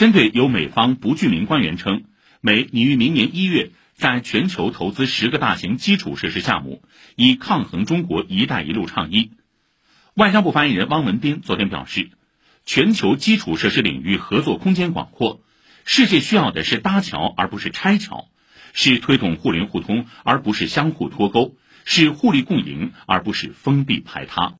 针对有美方不具名官员称美拟于明年一月在全球投资十个大型基础设施项目以抗衡中国一带一路倡议。外交部发言人汪文斌昨天表示全球基础设施领域合作空间广阔世界需要的是搭桥而不是拆桥是推动互联互通而不是相互脱钩是互利共赢而不是封闭排他。